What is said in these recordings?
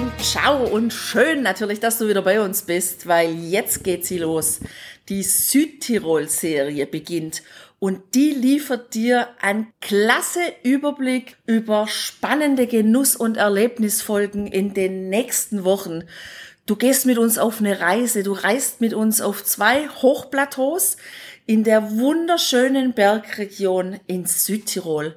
und ciao und schön natürlich, dass du wieder bei uns bist, weil jetzt geht sie los. Die Südtirol-Serie beginnt und die liefert dir einen klasse Überblick über spannende Genuss- und Erlebnisfolgen in den nächsten Wochen. Du gehst mit uns auf eine Reise, du reist mit uns auf zwei Hochplateaus in der wunderschönen Bergregion in Südtirol.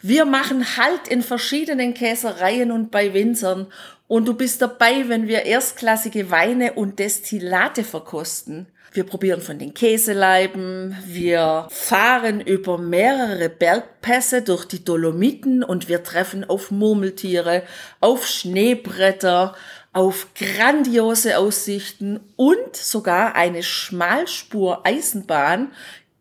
Wir machen Halt in verschiedenen Käsereien und bei Winzern und du bist dabei, wenn wir erstklassige Weine und Destillate verkosten. Wir probieren von den Käseleiben, wir fahren über mehrere Bergpässe durch die Dolomiten und wir treffen auf Murmeltiere, auf Schneebretter, auf grandiose Aussichten und sogar eine Schmalspur-Eisenbahn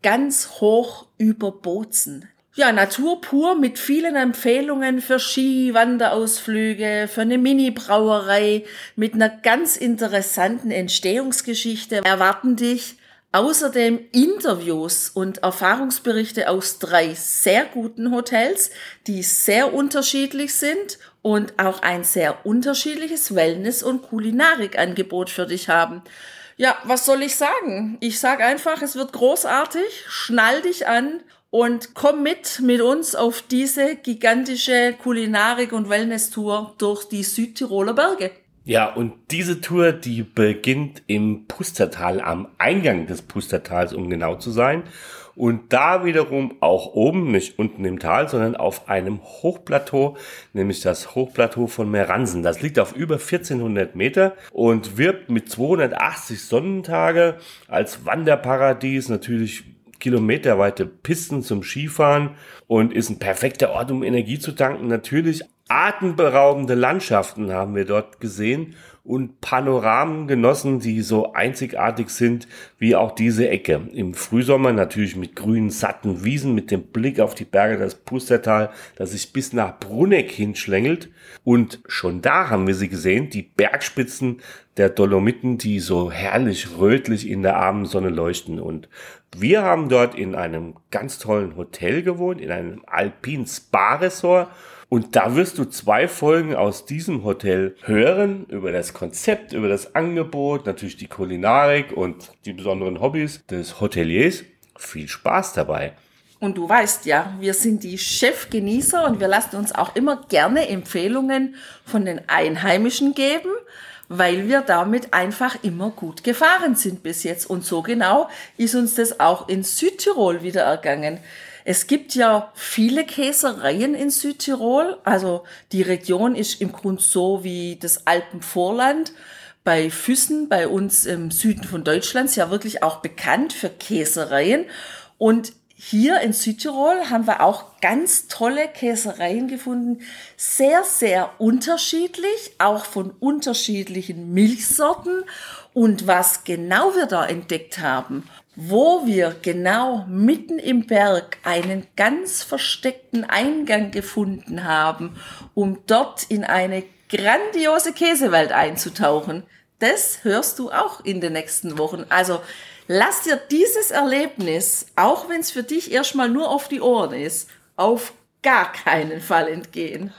ganz hoch über Bozen. Ja, Natur pur mit vielen Empfehlungen für Ski, Wanderausflüge, für eine Mini-Brauerei mit einer ganz interessanten Entstehungsgeschichte erwarten dich. Außerdem Interviews und Erfahrungsberichte aus drei sehr guten Hotels, die sehr unterschiedlich sind und auch ein sehr unterschiedliches Wellness- und Kulinarikangebot für dich haben. Ja, was soll ich sagen? Ich sag einfach, es wird großartig. Schnall dich an und komm mit mit uns auf diese gigantische Kulinarik- und Wellness-Tour durch die Südtiroler Berge. Ja, und diese Tour, die beginnt im Pustertal, am Eingang des Pustertals, um genau zu sein. Und da wiederum auch oben, nicht unten im Tal, sondern auf einem Hochplateau, nämlich das Hochplateau von Meransen. Das liegt auf über 1400 Meter und wirbt mit 280 Sonnentage als Wanderparadies, natürlich kilometerweite Pisten zum Skifahren und ist ein perfekter Ort, um Energie zu tanken. Natürlich atemberaubende Landschaften haben wir dort gesehen und Panoramen genossen, die so einzigartig sind wie auch diese Ecke. Im Frühsommer natürlich mit grünen, satten Wiesen, mit dem Blick auf die Berge, das Pustertal, das sich bis nach Bruneck hinschlängelt. Und schon da haben wir sie gesehen, die Bergspitzen der Dolomiten, die so herrlich rötlich in der Abendsonne leuchten. Und wir haben dort in einem ganz tollen Hotel gewohnt, in einem Alpin Spa Resort und da wirst du zwei Folgen aus diesem Hotel hören über das Konzept, über das Angebot, natürlich die Kulinarik und die besonderen Hobbys des Hoteliers. Viel Spaß dabei. Und du weißt ja, wir sind die Chefgenießer und wir lassen uns auch immer gerne Empfehlungen von den Einheimischen geben, weil wir damit einfach immer gut gefahren sind bis jetzt. Und so genau ist uns das auch in Südtirol wieder ergangen. Es gibt ja viele Käsereien in Südtirol. Also die Region ist im Grunde so wie das Alpenvorland bei Füssen, bei uns im Süden von Deutschlands, ja wirklich auch bekannt für Käsereien. Und hier in Südtirol haben wir auch ganz tolle Käsereien gefunden. Sehr, sehr unterschiedlich, auch von unterschiedlichen Milchsorten. Und was genau wir da entdeckt haben wo wir genau mitten im Berg einen ganz versteckten Eingang gefunden haben, um dort in eine grandiose Käsewelt einzutauchen. Das hörst du auch in den nächsten Wochen. Also lass dir dieses Erlebnis, auch wenn es für dich erstmal nur auf die Ohren ist, auf gar keinen Fall entgehen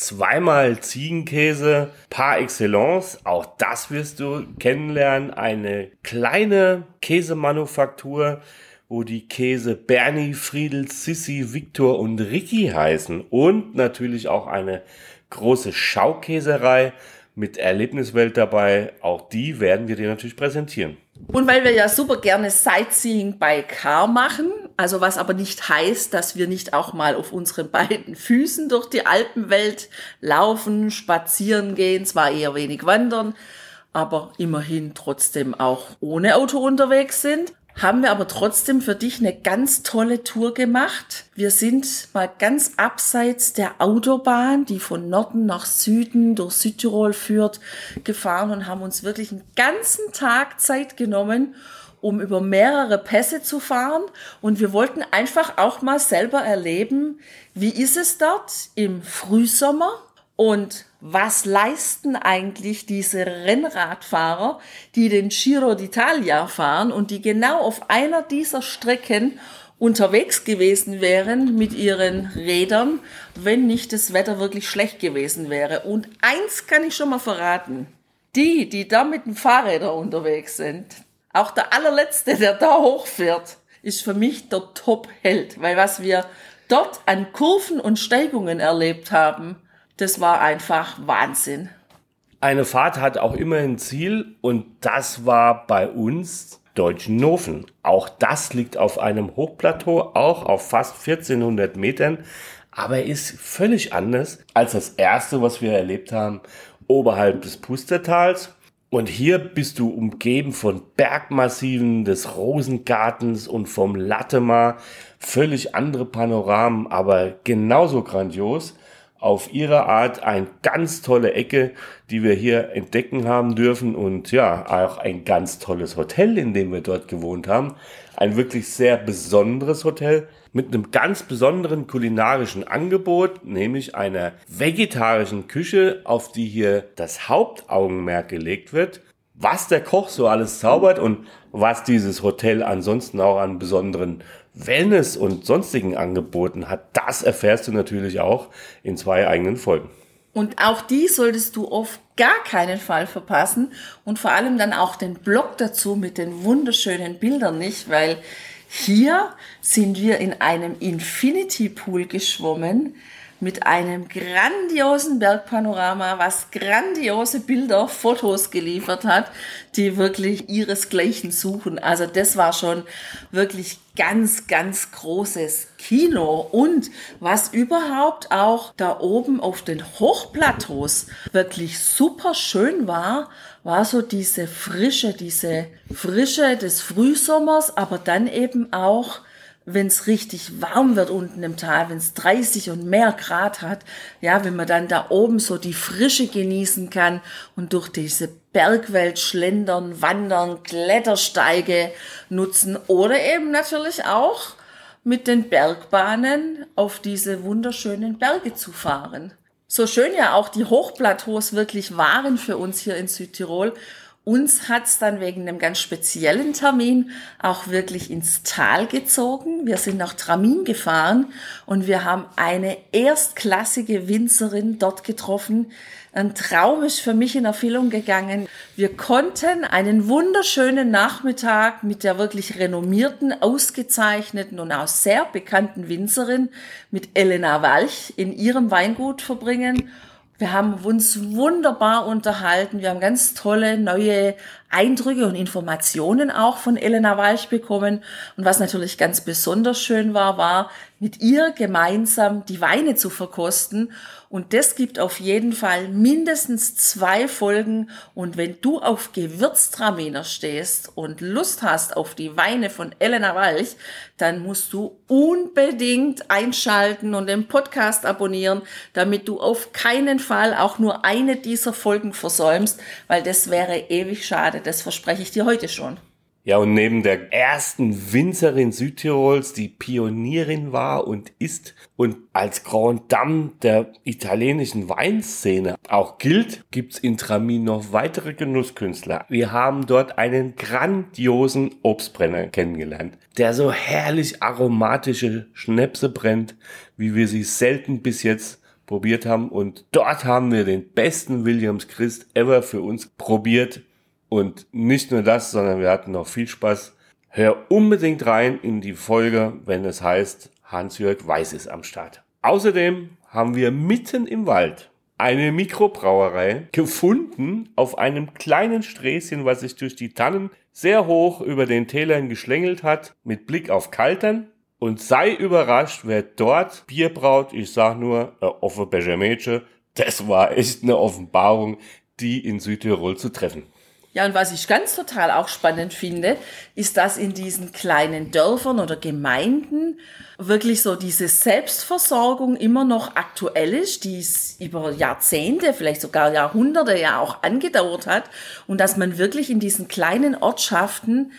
zweimal Ziegenkäse par excellence. Auch das wirst du kennenlernen. Eine kleine Käsemanufaktur, wo die Käse Bernie, Friedel, Sissi, Victor und Ricky heißen. Und natürlich auch eine große Schaukäserei mit Erlebniswelt dabei. Auch die werden wir dir natürlich präsentieren. Und weil wir ja super gerne Sightseeing by Car machen, also was aber nicht heißt, dass wir nicht auch mal auf unseren beiden Füßen durch die Alpenwelt laufen, spazieren gehen, zwar eher wenig wandern, aber immerhin trotzdem auch ohne Auto unterwegs sind. haben wir aber trotzdem für dich eine ganz tolle Tour gemacht. Wir sind mal ganz abseits der Autobahn, die von Norden nach Süden durch Südtirol führt, gefahren und haben uns wirklich einen ganzen Tag Zeit genommen, um über mehrere Pässe zu fahren. Und wir wollten einfach auch mal selber erleben, wie ist es dort im Frühsommer und was leisten eigentlich diese Rennradfahrer, die den Giro d'Italia fahren und die genau auf einer dieser Strecken unterwegs gewesen wären mit ihren Rädern, wenn nicht das Wetter wirklich schlecht gewesen wäre. Und eins kann ich schon mal verraten. Die, die da mit dem Fahrräder unterwegs sind, auch der allerletzte, der da hochfährt, ist für mich der Top-Held, weil was wir dort an Kurven und Steigungen erlebt haben, das war einfach Wahnsinn. Eine Fahrt hat auch immer ein Ziel und das war bei uns Deutschenhofen. Auch das liegt auf einem Hochplateau, auch auf fast 1400 Metern, aber ist völlig anders als das erste, was wir erlebt haben, oberhalb des Pustertals. Und hier bist du umgeben von Bergmassiven des Rosengartens und vom Lattemar. Völlig andere Panoramen, aber genauso grandios auf ihre Art eine ganz tolle Ecke, die wir hier entdecken haben dürfen und ja, auch ein ganz tolles Hotel, in dem wir dort gewohnt haben. Ein wirklich sehr besonderes Hotel mit einem ganz besonderen kulinarischen Angebot, nämlich einer vegetarischen Küche, auf die hier das Hauptaugenmerk gelegt wird. Was der Koch so alles zaubert und was dieses Hotel ansonsten auch an besonderen Wellness und sonstigen Angeboten hat, das erfährst du natürlich auch in zwei eigenen Folgen. Und auch die solltest du auf gar keinen Fall verpassen und vor allem dann auch den Blog dazu mit den wunderschönen Bildern nicht, weil hier sind wir in einem Infinity Pool geschwommen mit einem grandiosen Bergpanorama, was grandiose Bilder, Fotos geliefert hat, die wirklich ihresgleichen suchen. Also das war schon wirklich ganz, ganz großes Kino. Und was überhaupt auch da oben auf den Hochplateaus wirklich super schön war, war so diese Frische, diese Frische des Frühsommers, aber dann eben auch wenn es richtig warm wird unten im Tal, wenn es 30 und mehr Grad hat, ja, wenn man dann da oben so die Frische genießen kann und durch diese Bergwelt schlendern, wandern, Klettersteige nutzen oder eben natürlich auch mit den Bergbahnen auf diese wunderschönen Berge zu fahren. So schön ja auch die Hochplateaus wirklich waren für uns hier in Südtirol uns hat's dann wegen einem ganz speziellen Termin auch wirklich ins Tal gezogen. Wir sind nach Tramin gefahren und wir haben eine erstklassige Winzerin dort getroffen. Ein Traum ist für mich in Erfüllung gegangen. Wir konnten einen wunderschönen Nachmittag mit der wirklich renommierten, ausgezeichneten und auch sehr bekannten Winzerin mit Elena Walch in ihrem Weingut verbringen wir haben uns wunderbar unterhalten. Wir haben ganz tolle neue Eindrücke und Informationen auch von Elena Walch bekommen. Und was natürlich ganz besonders schön war, war mit ihr gemeinsam die Weine zu verkosten und das gibt auf jeden Fall mindestens zwei Folgen. Und wenn du auf Gewürztraminer stehst und Lust hast auf die Weine von Elena Walch, dann musst du unbedingt einschalten und den Podcast abonnieren, damit du auf keinen Fall auch nur eine dieser Folgen versäumst, weil das wäre ewig schade. Das verspreche ich dir heute schon. Ja, und neben der ersten Winzerin Südtirols, die Pionierin war und ist und als Grand Dame der italienischen Weinszene auch gilt, gibt's in Tramin noch weitere Genusskünstler. Wir haben dort einen grandiosen Obstbrenner kennengelernt, der so herrlich aromatische Schnäpse brennt, wie wir sie selten bis jetzt probiert haben. Und dort haben wir den besten Williams Christ ever für uns probiert und nicht nur das, sondern wir hatten noch viel Spaß. Hör unbedingt rein in die Folge, wenn es heißt, Hans-Jörg Weiß ist am Start. Außerdem haben wir mitten im Wald eine Mikrobrauerei gefunden auf einem kleinen Sträßchen, was sich durch die Tannen sehr hoch über den Tälern geschlängelt hat, mit Blick auf Kaltern. Und sei überrascht, wer dort Bier braut. Ich sag nur, äh, Offe Bechermädchen. Das war echt eine Offenbarung, die in Südtirol zu treffen. Ja, und was ich ganz total auch spannend finde, ist, dass in diesen kleinen Dörfern oder Gemeinden wirklich so diese Selbstversorgung immer noch aktuell ist, die es über Jahrzehnte, vielleicht sogar Jahrhunderte ja auch angedauert hat und dass man wirklich in diesen kleinen Ortschaften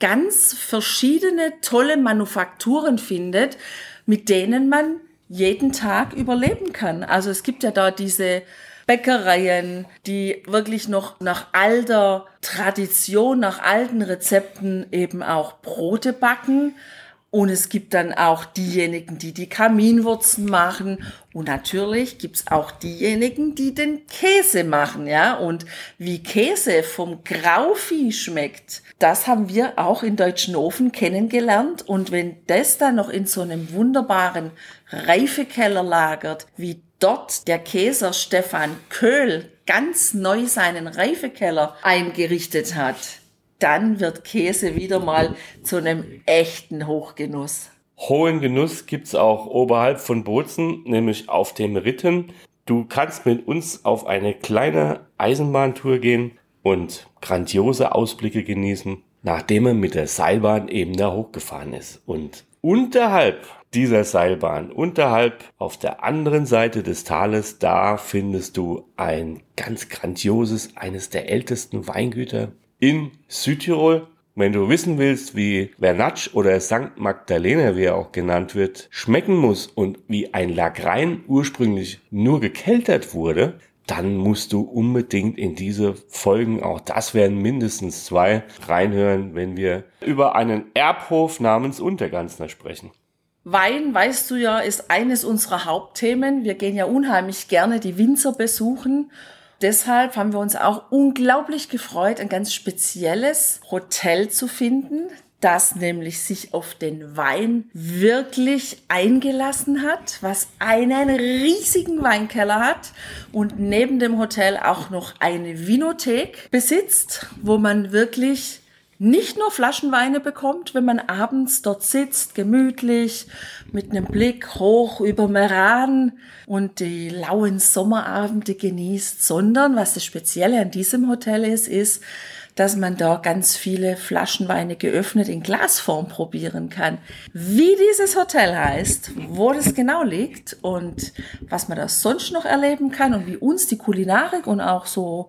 ganz verschiedene tolle Manufakturen findet, mit denen man jeden Tag überleben kann. Also es gibt ja da diese Bäckereien, die wirklich noch nach alter Tradition, nach alten Rezepten eben auch Brote backen. Und es gibt dann auch diejenigen, die die Kaminwurzen machen. Und natürlich gibt's auch diejenigen, die den Käse machen, ja. Und wie Käse vom Grauvieh schmeckt, das haben wir auch in Deutschen Ofen kennengelernt. Und wenn das dann noch in so einem wunderbaren Reifekeller lagert, wie dort der Käser Stefan Köhl ganz neu seinen Reifekeller eingerichtet hat, dann wird Käse wieder mal zu einem echten Hochgenuss. Hohen Genuss gibt's auch oberhalb von Bozen, nämlich auf dem Ritten. Du kannst mit uns auf eine kleine Eisenbahntour gehen und grandiose Ausblicke genießen, nachdem er mit der Seilbahn eben da hochgefahren ist. Und unterhalb dieser Seilbahn. Unterhalb auf der anderen Seite des Tales, da findest du ein ganz grandioses, eines der ältesten Weingüter in Südtirol. Wenn du wissen willst, wie Vernatsch oder St. Magdalena, wie er auch genannt wird, schmecken muss und wie ein Lagrein ursprünglich nur gekeltert wurde, dann musst du unbedingt in diese Folgen, auch das werden mindestens zwei, reinhören, wenn wir über einen Erbhof namens Unterganzner sprechen. Wein, weißt du ja, ist eines unserer Hauptthemen. Wir gehen ja unheimlich gerne die Winzer besuchen. Deshalb haben wir uns auch unglaublich gefreut, ein ganz spezielles Hotel zu finden, das nämlich sich auf den Wein wirklich eingelassen hat, was einen riesigen Weinkeller hat und neben dem Hotel auch noch eine Vinothek besitzt, wo man wirklich nicht nur Flaschenweine bekommt, wenn man abends dort sitzt, gemütlich, mit einem Blick hoch über Meran und die lauen Sommerabende genießt, sondern was das Spezielle an diesem Hotel ist, ist, dass man da ganz viele Flaschenweine geöffnet in Glasform probieren kann. Wie dieses Hotel heißt, wo das genau liegt und was man da sonst noch erleben kann und wie uns die Kulinarik und auch so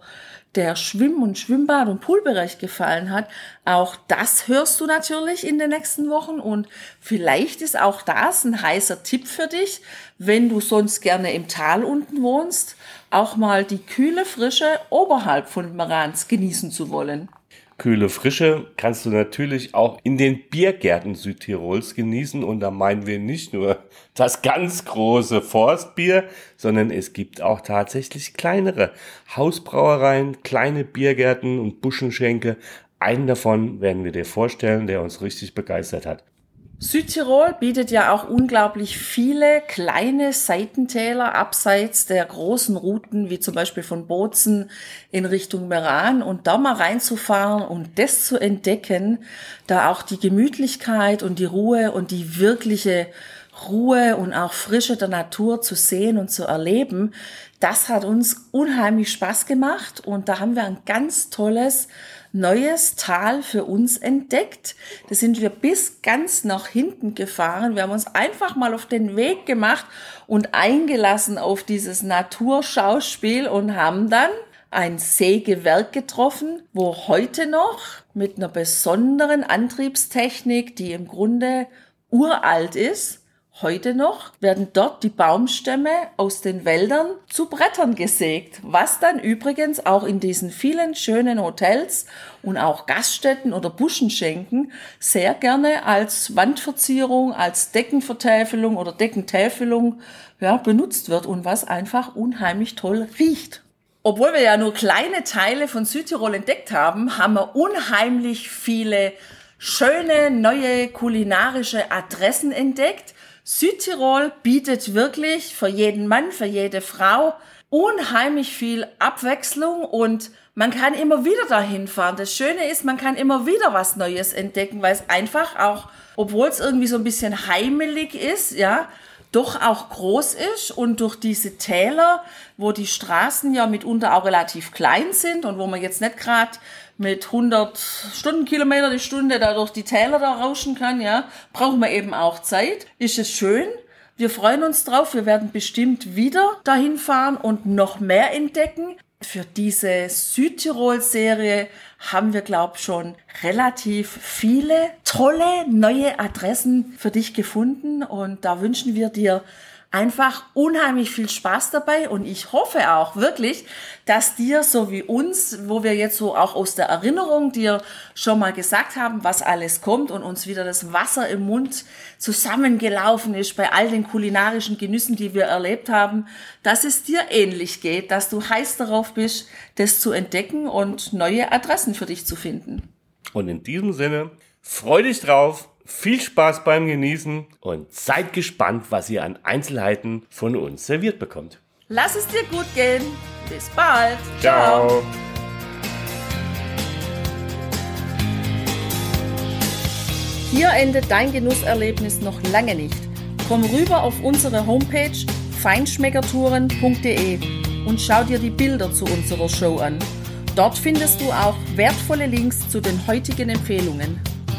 der Schwimm- und Schwimmbad- und Poolbereich gefallen hat, auch das hörst du natürlich in den nächsten Wochen und vielleicht ist auch das ein heißer Tipp für dich, wenn du sonst gerne im Tal unten wohnst, auch mal die kühle Frische oberhalb von Marans genießen zu wollen. Kühle Frische kannst du natürlich auch in den Biergärten Südtirols genießen. Und da meinen wir nicht nur das ganz große Forstbier, sondern es gibt auch tatsächlich kleinere Hausbrauereien, kleine Biergärten und Buschenschenke. Einen davon werden wir dir vorstellen, der uns richtig begeistert hat. Südtirol bietet ja auch unglaublich viele kleine Seitentäler abseits der großen Routen, wie zum Beispiel von Bozen in Richtung Meran. Und da mal reinzufahren und das zu entdecken, da auch die Gemütlichkeit und die Ruhe und die wirkliche Ruhe und auch Frische der Natur zu sehen und zu erleben, das hat uns unheimlich Spaß gemacht und da haben wir ein ganz tolles neues Tal für uns entdeckt. Da sind wir bis ganz nach hinten gefahren. Wir haben uns einfach mal auf den Weg gemacht und eingelassen auf dieses Naturschauspiel und haben dann ein Sägewerk getroffen, wo heute noch mit einer besonderen Antriebstechnik, die im Grunde uralt ist, Heute noch werden dort die Baumstämme aus den Wäldern zu Brettern gesägt, was dann übrigens auch in diesen vielen schönen Hotels und auch Gaststätten oder Buschenschenken sehr gerne als Wandverzierung, als Deckenvertäfelung oder Deckentäfelung ja, benutzt wird und was einfach unheimlich toll riecht. Obwohl wir ja nur kleine Teile von Südtirol entdeckt haben, haben wir unheimlich viele schöne neue kulinarische Adressen entdeckt, Südtirol bietet wirklich für jeden Mann, für jede Frau unheimlich viel Abwechslung und man kann immer wieder dahin fahren. Das Schöne ist, man kann immer wieder was Neues entdecken, weil es einfach auch, obwohl es irgendwie so ein bisschen heimelig ist, ja, doch auch groß ist und durch diese Täler, wo die Straßen ja mitunter auch relativ klein sind und wo man jetzt nicht gerade mit 100 Stundenkilometer die Stunde da durch die Täler da rauschen kann, ja, brauchen wir eben auch Zeit. Ist es schön. Wir freuen uns drauf. Wir werden bestimmt wieder dahin fahren und noch mehr entdecken. Für diese Südtirol-Serie haben wir, glaube schon relativ viele tolle neue Adressen für dich gefunden. Und da wünschen wir dir einfach unheimlich viel Spaß dabei und ich hoffe auch wirklich, dass dir so wie uns, wo wir jetzt so auch aus der Erinnerung dir schon mal gesagt haben, was alles kommt und uns wieder das Wasser im Mund zusammengelaufen ist bei all den kulinarischen Genüssen, die wir erlebt haben, dass es dir ähnlich geht, dass du heiß darauf bist, das zu entdecken und neue Adressen für dich zu finden. Und in diesem Sinne, freu dich drauf, viel Spaß beim Genießen und seid gespannt, was ihr an Einzelheiten von uns serviert bekommt. Lass es dir gut gehen. Bis bald. Ciao. Ciao. Hier endet dein Genusserlebnis noch lange nicht. Komm rüber auf unsere Homepage feinschmeckertouren.de und schau dir die Bilder zu unserer Show an. Dort findest du auch wertvolle Links zu den heutigen Empfehlungen.